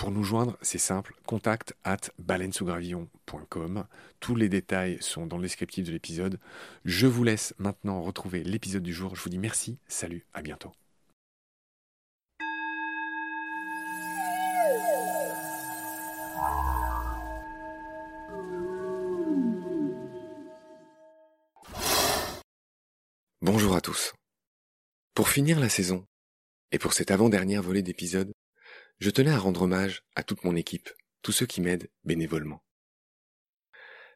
Pour nous joindre, c'est simple, contact at baleinesougravillon.com. Tous les détails sont dans le descriptif de l'épisode. Je vous laisse maintenant retrouver l'épisode du jour. Je vous dis merci, salut, à bientôt. Bonjour à tous. Pour finir la saison, et pour cette avant-dernière volée d'épisodes, je tenais à rendre hommage à toute mon équipe, tous ceux qui m'aident bénévolement.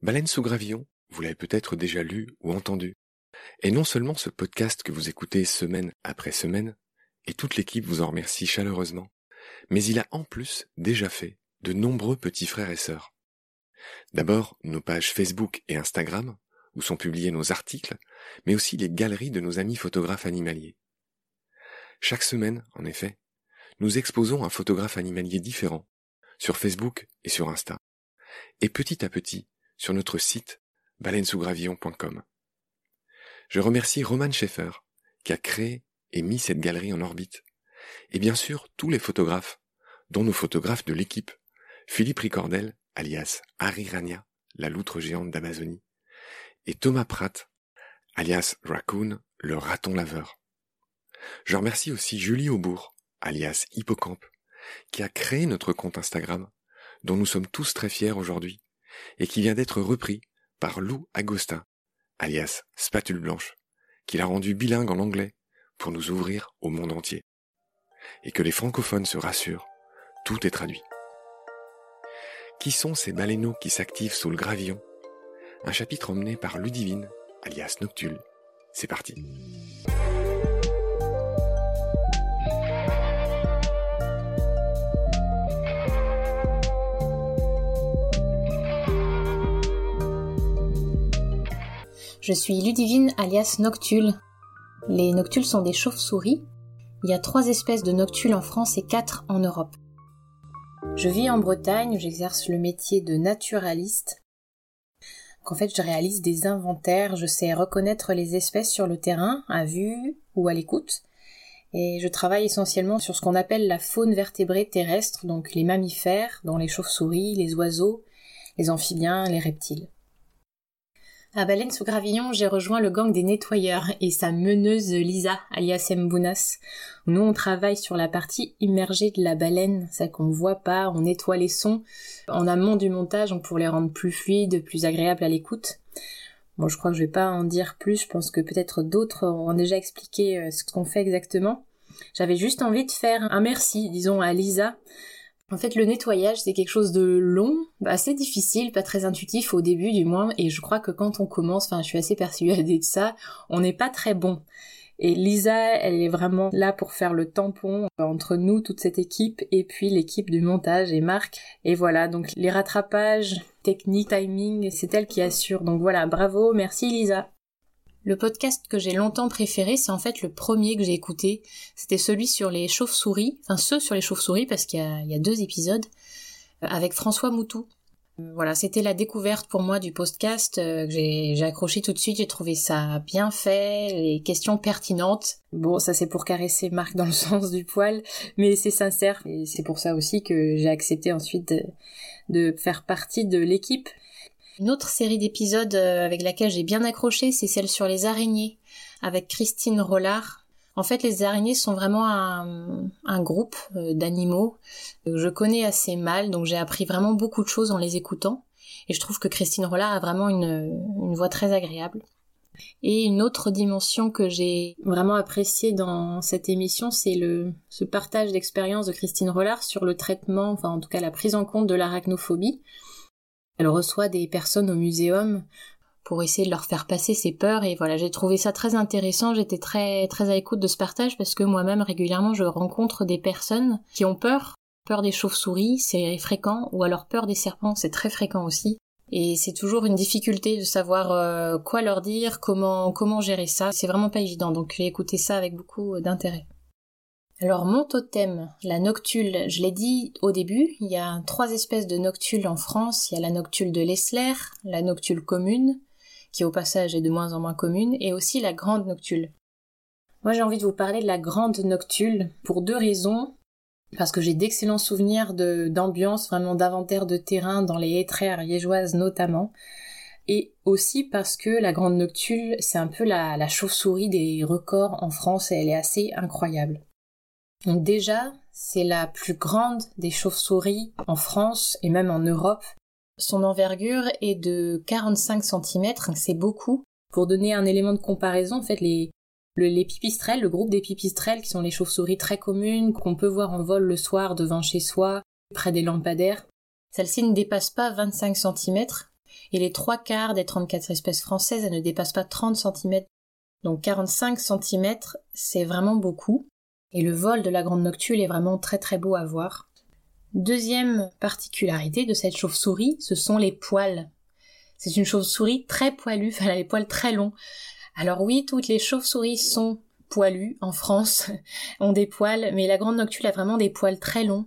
Baleine sous gravillon, vous l'avez peut-être déjà lu ou entendu, et non seulement ce podcast que vous écoutez semaine après semaine, et toute l'équipe vous en remercie chaleureusement, mais il a en plus déjà fait de nombreux petits frères et sœurs. D'abord nos pages Facebook et Instagram, où sont publiés nos articles, mais aussi les galeries de nos amis photographes animaliers. Chaque semaine, en effet, nous exposons un photographe animalier différent sur Facebook et sur Insta, et petit à petit sur notre site baleinesougravillon.com. Je remercie Roman Schaeffer qui a créé et mis cette galerie en orbite, et bien sûr tous les photographes, dont nos photographes de l'équipe, Philippe Ricordel, alias Harry Rania, la loutre géante d'Amazonie, et Thomas Pratt, alias Raccoon, le raton laveur. Je remercie aussi Julie Aubourg, alias Hippocampe, qui a créé notre compte Instagram, dont nous sommes tous très fiers aujourd'hui, et qui vient d'être repris par Lou Agostin, alias Spatule Blanche, qui l'a rendu bilingue en anglais pour nous ouvrir au monde entier. Et que les francophones se rassurent, tout est traduit. Qui sont ces baleineaux qui s'activent sous le gravillon? Un chapitre emmené par Ludivine, alias Noctule. C'est parti. Je suis Ludivine alias Noctule. Les noctules sont des chauves-souris. Il y a trois espèces de noctules en France et quatre en Europe. Je vis en Bretagne, j'exerce le métier de naturaliste. En fait, je réalise des inventaires, je sais reconnaître les espèces sur le terrain, à vue ou à l'écoute. Et je travaille essentiellement sur ce qu'on appelle la faune vertébrée terrestre, donc les mammifères, dont les chauves-souris, les oiseaux, les amphibiens, les reptiles. À Baleine sous Gravillon, j'ai rejoint le gang des nettoyeurs et sa meneuse Lisa, alias Mbounas. Nous, on travaille sur la partie immergée de la baleine, ça qu'on voit pas, on nettoie les sons en amont du montage pour les rendre plus fluides, plus agréables à l'écoute. Bon, je crois que je vais pas en dire plus, je pense que peut-être d'autres ont déjà expliqué euh, ce qu'on fait exactement. J'avais juste envie de faire un merci, disons, à Lisa En fait, le nettoyage, c'est quelque chose de long, assez difficile, pas très intuitif au début du moins, et je crois que quand on commence, enfin, je suis assez persuadée de ça, on n'est pas très bon. Et Lisa, elle est vraiment là pour faire le tampon entre nous, toute cette équipe, et puis l'équipe du montage et Marc. Et voilà, donc les rattrapages, technique, timing, c'est elle qui assure. Donc voilà, bravo, merci Lisa. Le podcast que j'ai longtemps préféré, c'est en fait le premier que j'ai écouté. C'était celui sur les chauves-souris, enfin ceux sur les chauves-souris, parce qu'il y, a, deux épisodes, euh, avec François Moutou. Euh, voilà, c'était la découverte pour moi du podcast euh, que j'ai accroché tout de suite. J'ai trouvé ça bien fait, les questions pertinentes. Bon, ça c'est pour caresser Marc dans le sens du poil, mais c'est sincère. Et c'est pour ça aussi que j'ai accepté ensuite de faire partie de l'équipe. Une autre série d'épisodes euh, avec laquelle j'ai bien accroché, c'est celle sur les araignées, avec Christine Rollard. En fait, les araignées sont vraiment un, groupe euh, d'animaux que je connais assez mal, donc j'ai appris vraiment beaucoup de choses en les écoutant. Et je trouve que Christine Rollard a vraiment une, voix très agréable. Et une autre dimension que j'ai vraiment appréciée dans cette émission, c'est le ce partage d'expérience de Christine Rollard sur le traitement, enfin en tout cas la prise en compte de l'arachnophobie. Elle reçoit des personnes au muséum pour essayer de leur faire passer ses peurs et voilà j'ai trouvé ça très intéressant. J'étais très très à l'écoute de ce partage parce que moi-même régulièrement je rencontre des personnes qui ont peur. Peur des chauves-souris c'est fréquent ou alors peur des serpents c'est très fréquent aussi. Et c'est toujours une difficulté de savoir euh, quoi leur dire comment comment gérer ça. C'est vraiment pas évident donc j'ai écouté ça avec beaucoup d'intérêt alors mon totem, la noctule, je l'ai dit au début, il y a trois espèces de noctules en France. Il y a la noctule de l'Essler, la noctule commune, qui au passage est de moins en moins commune, et aussi la grande noctule. Moi j'ai envie de vous parler de la grande noctule pour deux raisons. Parce que j'ai d'excellents souvenirs d'ambiance, vraiment d'inventaire de terrain dans les haies ariégeoises notamment. Et aussi parce que la grande noctule, c'est un peu la chauve-souris des records en France et elle est assez incroyable. Déjà, c'est la plus grande des chauves-souris en France et même en Europe. Son envergure est de 45 cm, c'est beaucoup. Pour donner un élément de comparaison, en fait, les, les pipistrelles, le groupe des pipistrelles, qui sont les chauves-souris très communes, qu'on peut voir en vol le soir devant chez soi, près des lampadaires, celles-ci ne dépassent pas 25 cm, et les trois quarts des 34 espèces françaises, elles ne dépassent pas 30 cm. Donc 45 cm, c'est vraiment beaucoup et le vol de la grande noctule est vraiment très très beau à voir. Deuxième particularité de cette chauve-souris, ce sont les poils. C'est une chauve-souris très poilue, elle a les poils très longs. Alors oui, toutes les chauves-souris sont poilues en France, ont des poils, mais la grande noctule a vraiment des poils très longs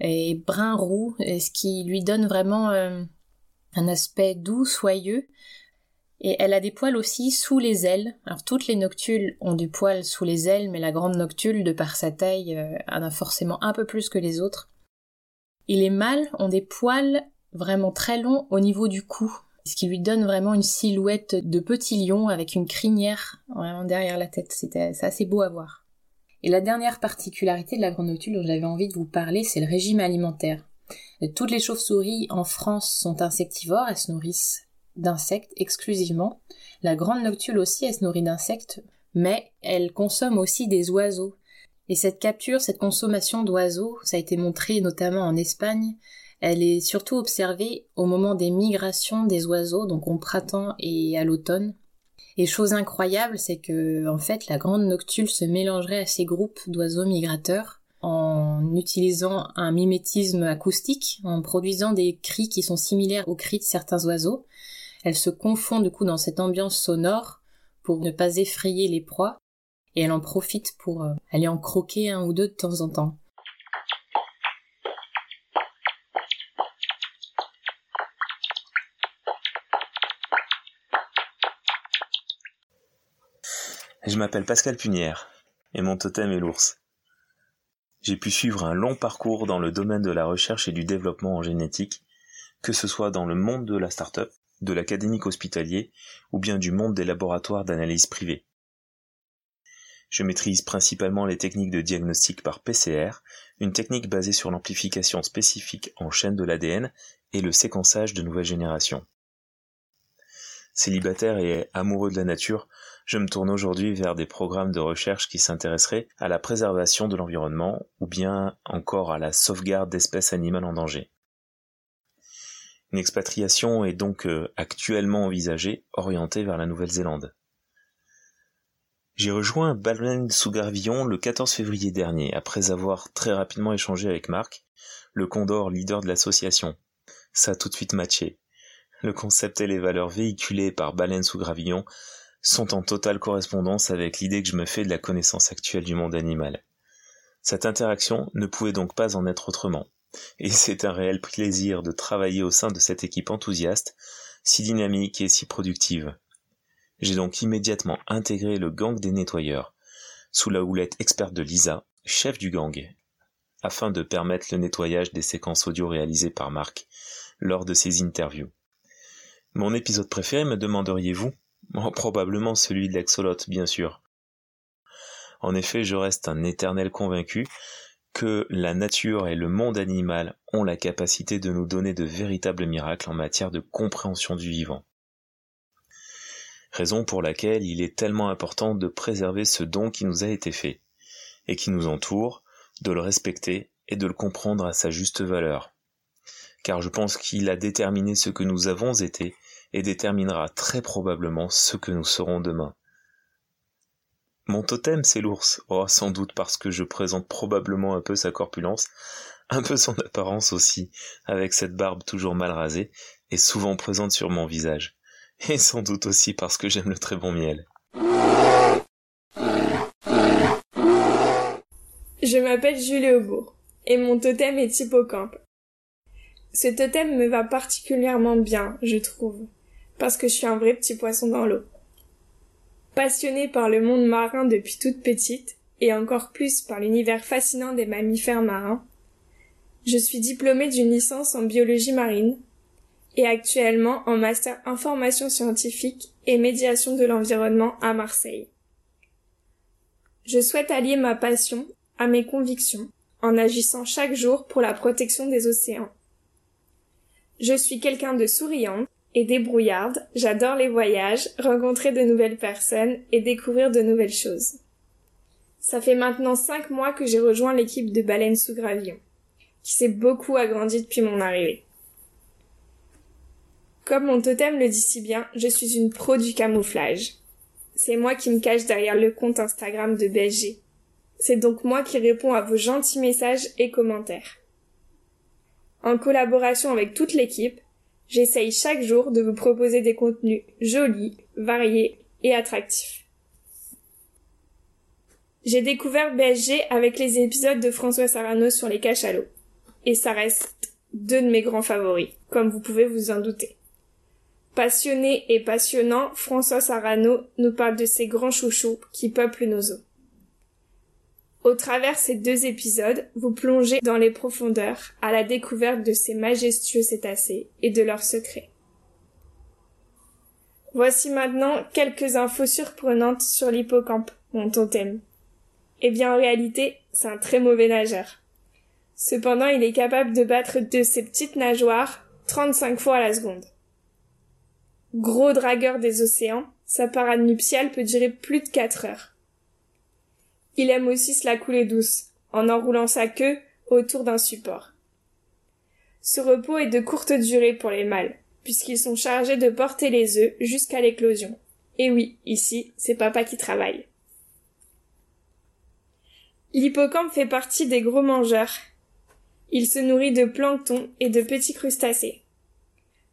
et brun roux, ce qui lui donne vraiment euh, un aspect doux, soyeux, et elle a des poils aussi sous les ailes. Alors toutes les noctules ont du poil sous les ailes, mais la grande noctule, de par sa taille, euh, en a forcément un peu plus que les autres. Et les mâles ont des poils vraiment très longs au niveau du cou, ce qui lui donne vraiment une silhouette de petit lion avec une crinière vraiment derrière la tête. C'est assez beau à voir. Et la dernière particularité de la grande noctule dont j'avais envie de vous parler, c'est le régime alimentaire. Toutes les chauves-souris en France sont insectivores, elles se nourrissent d'insectes exclusivement. La grande noctule aussi, elle se nourrit d'insectes, mais elle consomme aussi des oiseaux. Et cette capture, cette consommation d'oiseaux, ça a été montré notamment en Espagne, elle est surtout observée au moment des migrations des oiseaux, donc au printemps et à l'automne. Et chose incroyable, c'est que, en fait, la grande noctule se mélangerait à ces groupes d'oiseaux migrateurs en utilisant un mimétisme acoustique, en produisant des cris qui sont similaires aux cris de certains oiseaux, elle se confond du coup dans cette ambiance sonore pour ne pas effrayer les proies et elle en profite pour euh, aller en croquer un ou deux de temps en temps. Je m'appelle Pascal Punière et mon totem est l'ours. J'ai pu suivre un long parcours dans le domaine de la recherche et du développement en génétique, que ce soit dans le monde de la start-up, de l'académique hospitalier ou bien du monde des laboratoires d'analyse privés. Je maîtrise principalement les techniques de diagnostic par PCR, une technique basée sur l'amplification spécifique en chaîne de l'ADN et le séquençage de nouvelle génération. Célibataire et amoureux de la nature, je me tourne aujourd'hui vers des programmes de recherche qui s'intéresseraient à la préservation de l'environnement ou bien encore à la sauvegarde d'espèces animales en danger. Une expatriation est donc euh, actuellement envisagée, orientée vers la Nouvelle-Zélande. J'ai rejoint Baleine sous Gravillon le 14 février dernier, après avoir très rapidement échangé avec Marc, le Condor leader de l'association. Ça a tout de suite matché. Le concept et les valeurs véhiculées par Baleine sous Gravillon sont en totale correspondance avec l'idée que je me fais de la connaissance actuelle du monde animal. Cette interaction ne pouvait donc pas en être autrement et c'est un réel plaisir de travailler au sein de cette équipe enthousiaste, si dynamique et si productive. J'ai donc immédiatement intégré le gang des nettoyeurs, sous la houlette experte de Lisa, chef du gang, afin de permettre le nettoyage des séquences audio réalisées par Marc lors de ses interviews. Mon épisode préféré, me demanderiez-vous? Oh, Probablement celui de l'exolote, bien sûr. En effet, je reste un éternel convaincu que la nature et le monde animal ont la capacité de nous donner de véritables miracles en matière de compréhension du vivant. Raison pour laquelle il est tellement important de préserver ce don qui nous a été fait, et qui nous entoure, de le respecter et de le comprendre à sa juste valeur. Car je pense qu'il a déterminé ce que nous avons été et déterminera très probablement ce que nous serons demain. Mon totem, c'est l'ours. Oh, sans doute parce que je présente probablement un peu sa corpulence, un peu son apparence aussi, avec cette barbe toujours mal rasée et souvent présente sur mon visage. Et sans doute aussi parce que j'aime le très bon miel. Je m'appelle Julie Aubourg et mon totem est hippocampe. Ce totem me va particulièrement bien, je trouve, parce que je suis un vrai petit poisson dans l'eau. Passionnée par le monde marin depuis toute petite, et encore plus par l'univers fascinant des mammifères marins, je suis diplômée d'une licence en biologie marine et actuellement en master information scientifique et médiation de l'environnement à Marseille. Je souhaite allier ma passion à mes convictions en agissant chaque jour pour la protection des océans. Je suis quelqu'un de souriant et débrouillarde, j'adore les voyages, rencontrer de nouvelles personnes et découvrir de nouvelles choses. Ça fait maintenant cinq mois que j'ai rejoint l'équipe de baleines sous gravillon, qui s'est beaucoup agrandie depuis mon arrivée. Comme mon totem le dit si bien, je suis une pro du camouflage. C'est moi qui me cache derrière le compte Instagram de BSG. C'est donc moi qui réponds à vos gentils messages et commentaires. En collaboration avec toute l'équipe, J'essaye chaque jour de vous proposer des contenus jolis, variés et attractifs. J'ai découvert BSG avec les épisodes de François Sarano sur les cachalots. Et ça reste deux de mes grands favoris, comme vous pouvez vous en douter. Passionné et passionnant, François Sarano nous parle de ces grands chouchous qui peuplent nos eaux. Au travers ces deux épisodes, vous plongez dans les profondeurs à la découverte de ces majestueux cétacés et de leurs secrets. Voici maintenant quelques infos surprenantes sur l'hippocampe, mon totem. Eh bien, en réalité, c'est un très mauvais nageur. Cependant, il est capable de battre de ses petites nageoires 35 fois à la seconde. Gros dragueur des océans, sa parade nuptiale peut durer plus de 4 heures. Il aime aussi se la couler douce, en enroulant sa queue autour d'un support. Ce repos est de courte durée pour les mâles, puisqu'ils sont chargés de porter les œufs jusqu'à l'éclosion. Et oui, ici, c'est papa qui travaille. L'hippocampe fait partie des gros mangeurs. Il se nourrit de plancton et de petits crustacés.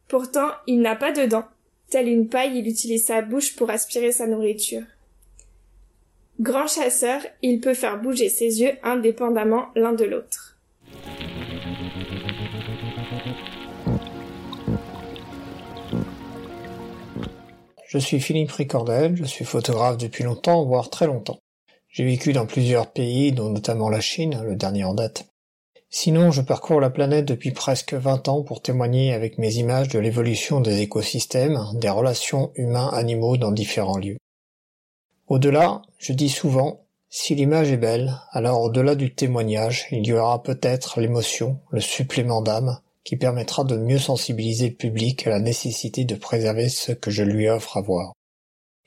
Pourtant, il n'a pas de dents. Telle une paille, il utilise sa bouche pour aspirer sa nourriture. Grand chasseur, il peut faire bouger ses yeux indépendamment l'un de l'autre. Je suis Philippe Ricordel, je suis photographe depuis longtemps, voire très longtemps. J'ai vécu dans plusieurs pays, dont notamment la Chine, le dernier en date. Sinon, je parcours la planète depuis presque 20 ans pour témoigner avec mes images de l'évolution des écosystèmes, des relations humains-animaux dans différents lieux. Au-delà, je dis souvent, si l'image est belle, alors au-delà du témoignage, il y aura peut-être l'émotion, le supplément d'âme, qui permettra de mieux sensibiliser le public à la nécessité de préserver ce que je lui offre à voir.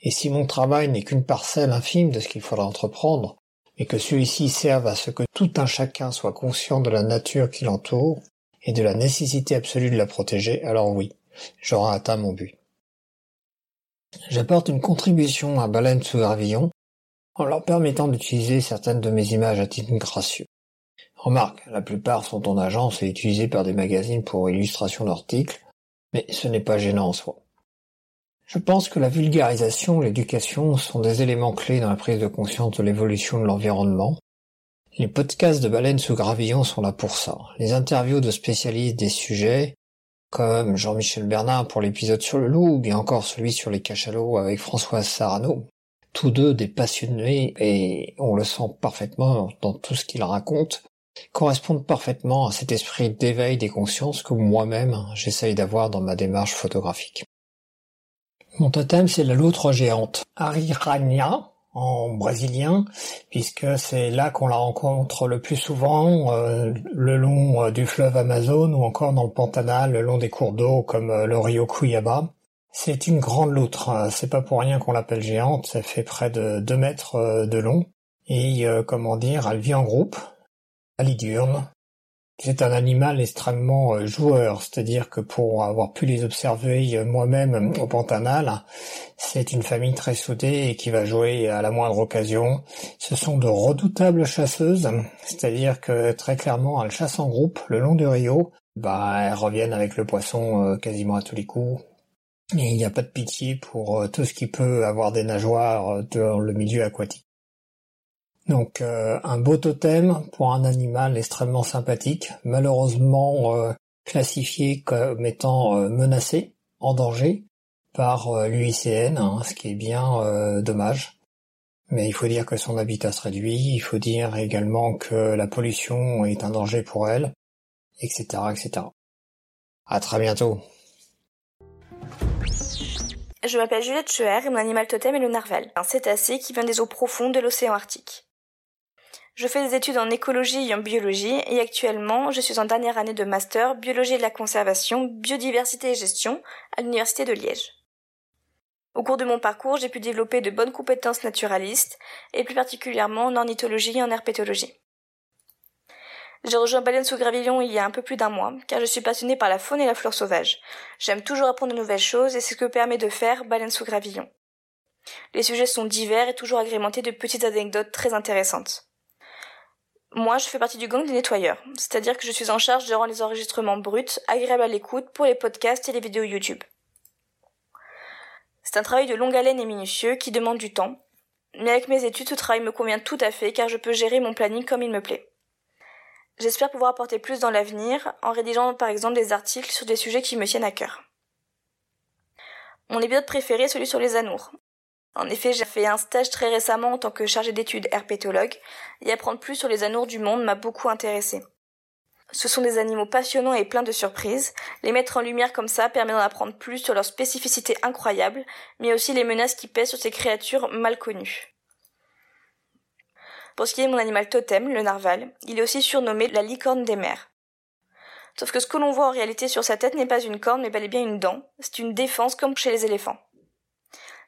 Et si mon travail n'est qu'une parcelle infime de ce qu'il faudra entreprendre, mais que celui-ci serve à ce que tout un chacun soit conscient de la nature qui l'entoure et de la nécessité absolue de la protéger, alors oui, j'aurai atteint mon but. J'apporte une contribution à Baleine sous Gravillon en leur permettant d'utiliser certaines de mes images à titre gracieux. Remarque, la plupart sont en agence et utilisées par des magazines pour illustration d'articles, mais ce n'est pas gênant en soi. Je pense que la vulgarisation, l'éducation sont des éléments clés dans la prise de conscience de l'évolution de l'environnement. Les podcasts de baleines sous gravillon sont là pour ça. Les interviews de spécialistes des sujets, comme Jean-Michel Bernard pour l'épisode sur le loup, ou bien encore celui sur les cachalots avec Françoise Sarano, tous deux des passionnés, et on le sent parfaitement dans tout ce qu'ils racontent, correspondent parfaitement à cet esprit d'éveil des consciences que moi-même j'essaye d'avoir dans ma démarche photographique. Mon totem, c'est la loutre géante, Arirania, en brésilien, puisque c'est là qu'on la rencontre le plus souvent, euh, le long euh, du fleuve Amazon ou encore dans le Pantanal, le long des cours d'eau comme euh, le Rio Cuyaba. C'est une grande loutre, hein. c'est pas pour rien qu'on l'appelle géante, ça fait près de 2 mètres de long, et comment dire, elle vit en groupe, Alidiurne. C'est un animal extrêmement euh, joueur, c'est-à-dire que pour avoir pu les observer euh, moi-même au Pantanal, c'est une famille très soudée et qui va jouer à la moindre occasion. Ce sont de redoutables chasseuses, c'est-à-dire que très clairement elles chassent en groupe le long du rio, bah elles reviennent avec le poisson euh, quasiment à tous les coups. Et il n'y a pas de pitié pour tout ce qui peut avoir des nageoires dans le milieu aquatique. Donc euh, un beau totem pour un animal extrêmement sympathique, malheureusement euh, classifié comme étant euh, menacé, en danger par l'UICN, hein, ce qui est bien dommage. Mais il faut dire que son habitat se réduit, il faut dire également que la pollution est un danger pour elle, etc. etc. À très bientôt. Je m'appelle Juliette Cheher et mon animal totem est le narval, un cétacé qui vient des eaux profondes de l'océan Arctique. Je fais des études en écologie et en biologie et actuellement je suis en dernière année de master biologie de la conservation, biodiversité et gestion à l'université de Liège. Au cours de mon parcours, j'ai pu développer de bonnes compétences naturalistes et plus particulièrement en ornithologie et en herpétologie. J'ai rejoint Baleine sous Gravillon il y a un peu plus d'un mois, car je suis passionnée par la faune et la flore sauvage. J'aime toujours apprendre de nouvelles choses et c'est ce que permet de faire Baleine sous Gravillon. Les sujets sont divers et toujours agrémentés de petites anecdotes très intéressantes. Moi, je fais partie du gang des nettoyeurs, c'est-à-dire que je suis en charge de rendre les enregistrements bruts agréables à l'écoute pour les podcasts et les vidéos YouTube. C'est un travail de longue haleine et minutieux qui demande du temps, mais avec mes études, ce travail me convient tout à fait car je peux gérer mon planning comme il me plaît. J'espère pouvoir apporter plus dans l'avenir en rédigeant par exemple des articles sur des sujets qui me tiennent à cœur. Mon épisode préféré est celui sur les anours. En effet, j'ai fait un stage très récemment en tant que chargé d'études herpétologue, et apprendre plus sur les anours du monde m'a beaucoup intéressé. Ce sont des animaux passionnants et pleins de surprises. Les mettre en lumière comme ça permet d'en apprendre plus sur leurs spécificités incroyables, mais aussi les menaces qui pèsent sur ces créatures mal connues. Pour ce qui est de mon animal totem, le narval, il est aussi surnommé la licorne des mers. Sauf que ce que l'on voit en réalité sur sa tête n'est pas une corne, mais bel et bien une dent. C'est une défense comme chez les éléphants.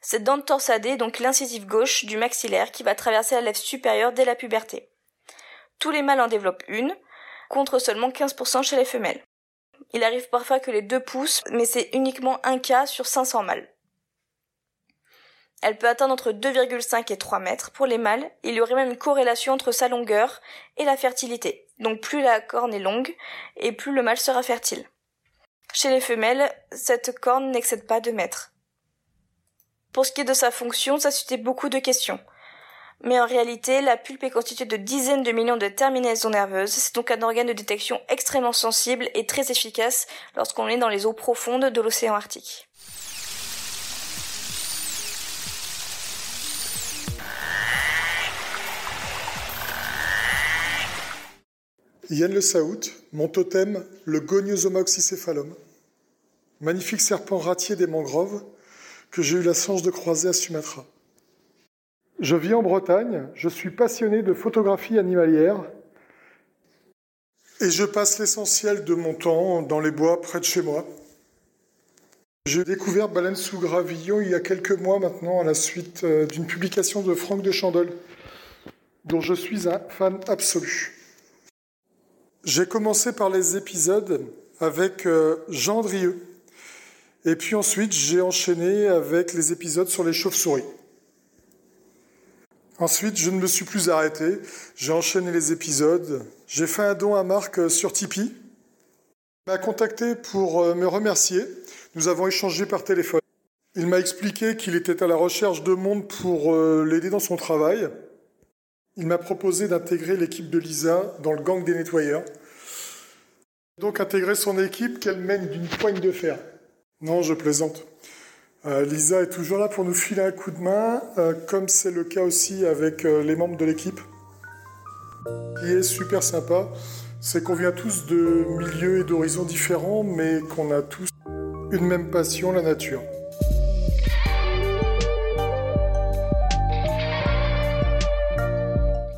Cette dent torsadée est donc l'incisive gauche du maxillaire qui va traverser la lèvre supérieure dès la puberté. Tous les mâles en développent une, contre seulement 15% chez les femelles. Il arrive parfois que les deux poussent, mais c'est uniquement un cas sur 500 mâles. Elle peut atteindre entre 2,5 et 3 mètres pour les mâles. Il y aurait même une corrélation entre sa longueur et la fertilité. Donc plus la corne est longue et plus le mâle sera fertile. Chez les femelles, cette corne n'excède pas 2 mètres. Pour ce qui est de sa fonction, ça suscite beaucoup de questions. Mais en réalité, la pulpe est constituée de dizaines de millions de terminaisons nerveuses. C'est donc un organe de détection extrêmement sensible et très efficace lorsqu'on est dans les eaux profondes de l'océan Arctique. Yann Le Saout, mon totem, le Goniosoma oxycéphalum. Magnifique serpent ratier des mangroves, que j'ai eu la chance de croiser à Sumatra. Je vis en Bretagne, je suis passionné de photographie animalière et je passe l'essentiel de mon temps dans les bois près de chez moi. J'ai découvert Baleine sous gravillon il y a quelques mois maintenant à la suite euh, d'une publication de Franck de Chandol, dont je suis un fan absolu. J'ai commencé par les épisodes avec euh, Jean Drieux, et puis ensuite j'ai enchaîné avec les épisodes sur les chauves-souris. Ensuite, je ne me suis plus arrêté, j'ai enchaîné les épisodes, j'ai fait un don à Marc euh, sur Tipeee. Il m'a contacté pour me remercier nous avons échangé par téléphone. Il m'a expliqué qu'il était à la recherche de monde pour euh, l'aider dans son travail. Il m'a proposé d'intégrer l'équipe de Lisa dans le gang des nettoyeurs. Donc intégrer son équipe qu'elle mène d'une poigne de fer. Non, je plaisante. Euh, Lisa est toujours là pour nous filer un coup de main, euh, comme c'est le cas aussi avec les membres de l'équipe. Ce qui est super sympa, c'est qu'on vient tous de milieux et d'horizons différents, mais qu'on a tous une même passion, la nature.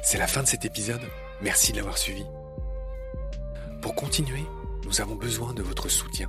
C'est la fin de cet épisode. Merci de l'avoir suivi. Pour continuer, nous avons besoin de votre soutien.